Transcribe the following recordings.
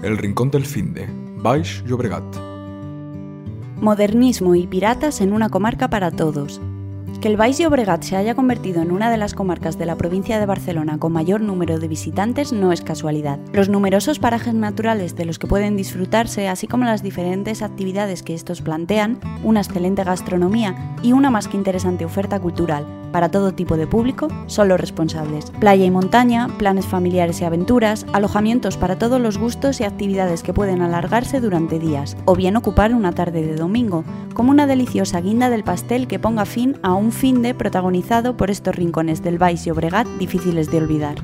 El Rincón del Finde, Baix Llobregat. Modernismo y piratas en una comarca para todos. Que el Baix Llobregat se haya convertido en una de las comarcas de la provincia de Barcelona con mayor número de visitantes no es casualidad. Los numerosos parajes naturales de los que pueden disfrutarse, así como las diferentes actividades que estos plantean, una excelente gastronomía y una más que interesante oferta cultural, para todo tipo de público son los responsables. Playa y montaña, planes familiares y aventuras, alojamientos para todos los gustos y actividades que pueden alargarse durante días, o bien ocupar una tarde de domingo, como una deliciosa guinda del pastel que ponga fin a un fin de protagonizado por estos rincones del Baix y Obregat difíciles de olvidar.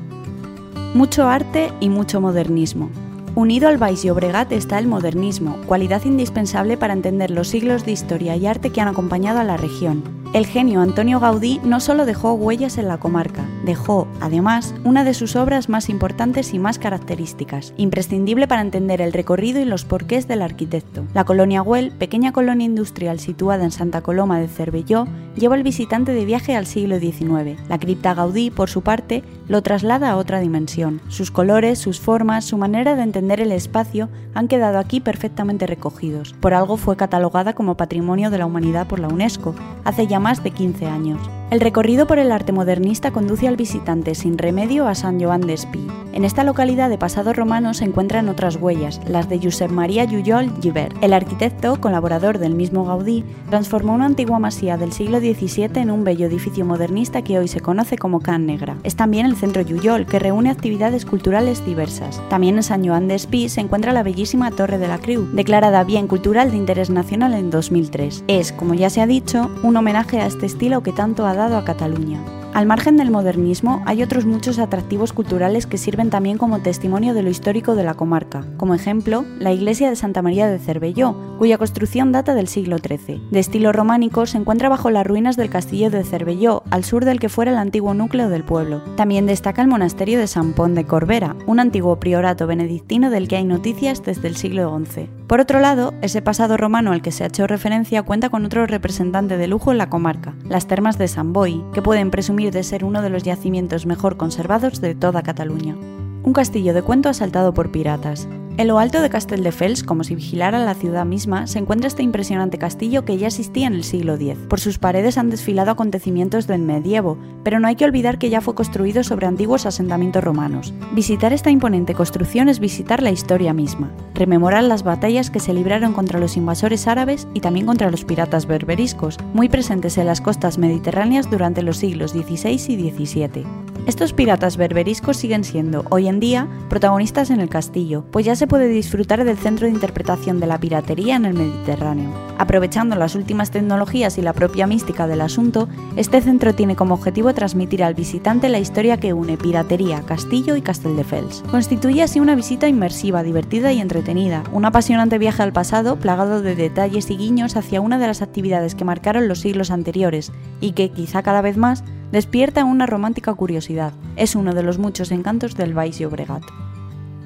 Mucho arte y mucho modernismo. Unido al Baix y está el modernismo, cualidad indispensable para entender los siglos de historia y arte que han acompañado a la región. El genio Antonio Gaudí no solo dejó huellas en la comarca, dejó, además, una de sus obras más importantes y más características, imprescindible para entender el recorrido y los porqués del arquitecto. La colonia Güell, pequeña colonia industrial situada en Santa Coloma de Cervelló, lleva al visitante de viaje al siglo XIX. La cripta Gaudí, por su parte, lo traslada a otra dimensión. Sus colores, sus formas, su manera de entender el espacio han quedado aquí perfectamente recogidos. Por algo fue catalogada como Patrimonio de la Humanidad por la UNESCO, hace ya más de 15 años. El recorrido por el arte modernista conduce al visitante sin remedio a San Joan d'Espí. En esta localidad de pasado romano se encuentran otras huellas, las de Josep María Lluyol Gibert. El arquitecto, colaborador del mismo Gaudí, transformó una antigua masía del siglo XVII en un bello edificio modernista que hoy se conoce como Can Negra. Es también el centro Lluyol, que reúne actividades culturales diversas. También en San Joan d'Espí se encuentra la bellísima Torre de la Creu, declarada Bien Cultural de Interés Nacional en 2003. Es, como ya se ha dicho, un homenaje a este estilo que tanto ha dado a Cataluña. Al margen del modernismo, hay otros muchos atractivos culturales que sirven también como testimonio de lo histórico de la comarca. Como ejemplo, la iglesia de Santa María de Cervelló, cuya construcción data del siglo XIII. De estilo románico, se encuentra bajo las ruinas del castillo de Cervelló, al sur del que fuera el antiguo núcleo del pueblo. También destaca el monasterio de San Pón de Corbera, un antiguo priorato benedictino del que hay noticias desde el siglo XI. Por otro lado, ese pasado romano al que se ha hecho referencia cuenta con otro representante de lujo en la comarca, las termas de San Boi, que pueden presumir de ser uno de los yacimientos mejor conservados de toda Cataluña. Un castillo de cuento asaltado por piratas. En lo alto de Castelldefels, como si vigilara la ciudad misma, se encuentra este impresionante castillo que ya existía en el siglo X. Por sus paredes han desfilado acontecimientos del medievo, pero no hay que olvidar que ya fue construido sobre antiguos asentamientos romanos. Visitar esta imponente construcción es visitar la historia misma, rememorar las batallas que se libraron contra los invasores árabes y también contra los piratas berberiscos, muy presentes en las costas mediterráneas durante los siglos XVI y XVII. Estos piratas berberiscos siguen siendo, hoy en día, protagonistas en el castillo, pues ya se puede disfrutar del centro de interpretación de la piratería en el Mediterráneo. Aprovechando las últimas tecnologías y la propia mística del asunto, este centro tiene como objetivo transmitir al visitante la historia que une piratería, castillo y Castelldefels. Constituye así una visita inmersiva, divertida y entretenida, un apasionante viaje al pasado plagado de detalles y guiños hacia una de las actividades que marcaron los siglos anteriores y que, quizá cada vez más, despierta una romántica curiosidad. Es uno de los muchos encantos del Baix Llobregat.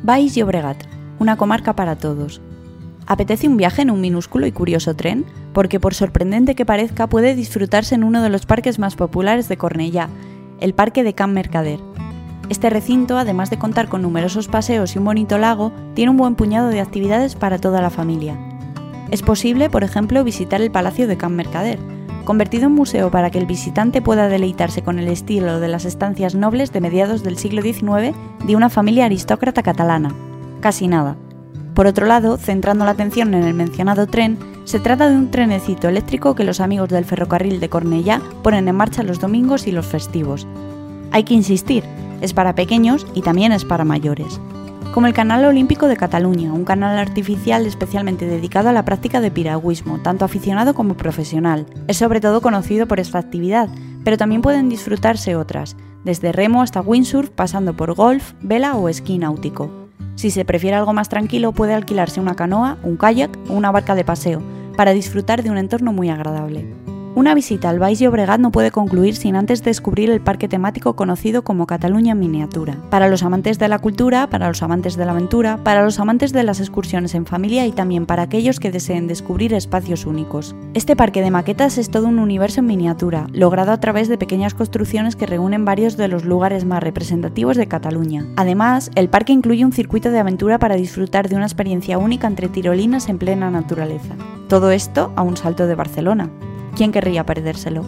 Baix Llobregat, una comarca para todos. ¿Apetece un viaje en un minúsculo y curioso tren? Porque por sorprendente que parezca, puede disfrutarse en uno de los parques más populares de Cornellá, el Parque de Can Mercader. Este recinto, además de contar con numerosos paseos y un bonito lago, tiene un buen puñado de actividades para toda la familia. Es posible, por ejemplo, visitar el Palacio de Can Mercader, convertido en museo para que el visitante pueda deleitarse con el estilo de las estancias nobles de mediados del siglo XIX de una familia aristócrata catalana. Casi nada. Por otro lado, centrando la atención en el mencionado tren, se trata de un trenecito eléctrico que los amigos del ferrocarril de Cornellá ponen en marcha los domingos y los festivos. Hay que insistir, es para pequeños y también es para mayores como el Canal Olímpico de Cataluña, un canal artificial especialmente dedicado a la práctica de piragüismo, tanto aficionado como profesional. Es sobre todo conocido por esta actividad, pero también pueden disfrutarse otras, desde remo hasta windsurf, pasando por golf, vela o esquí náutico. Si se prefiere algo más tranquilo, puede alquilarse una canoa, un kayak o una barca de paseo, para disfrutar de un entorno muy agradable. Una visita al Baix Llobregat no puede concluir sin antes descubrir el parque temático conocido como Cataluña en miniatura. Para los amantes de la cultura, para los amantes de la aventura, para los amantes de las excursiones en familia y también para aquellos que deseen descubrir espacios únicos. Este parque de maquetas es todo un universo en miniatura, logrado a través de pequeñas construcciones que reúnen varios de los lugares más representativos de Cataluña. Además, el parque incluye un circuito de aventura para disfrutar de una experiencia única entre tirolinas en plena naturaleza. Todo esto a un salto de Barcelona. ¿Quién querría perdérselo?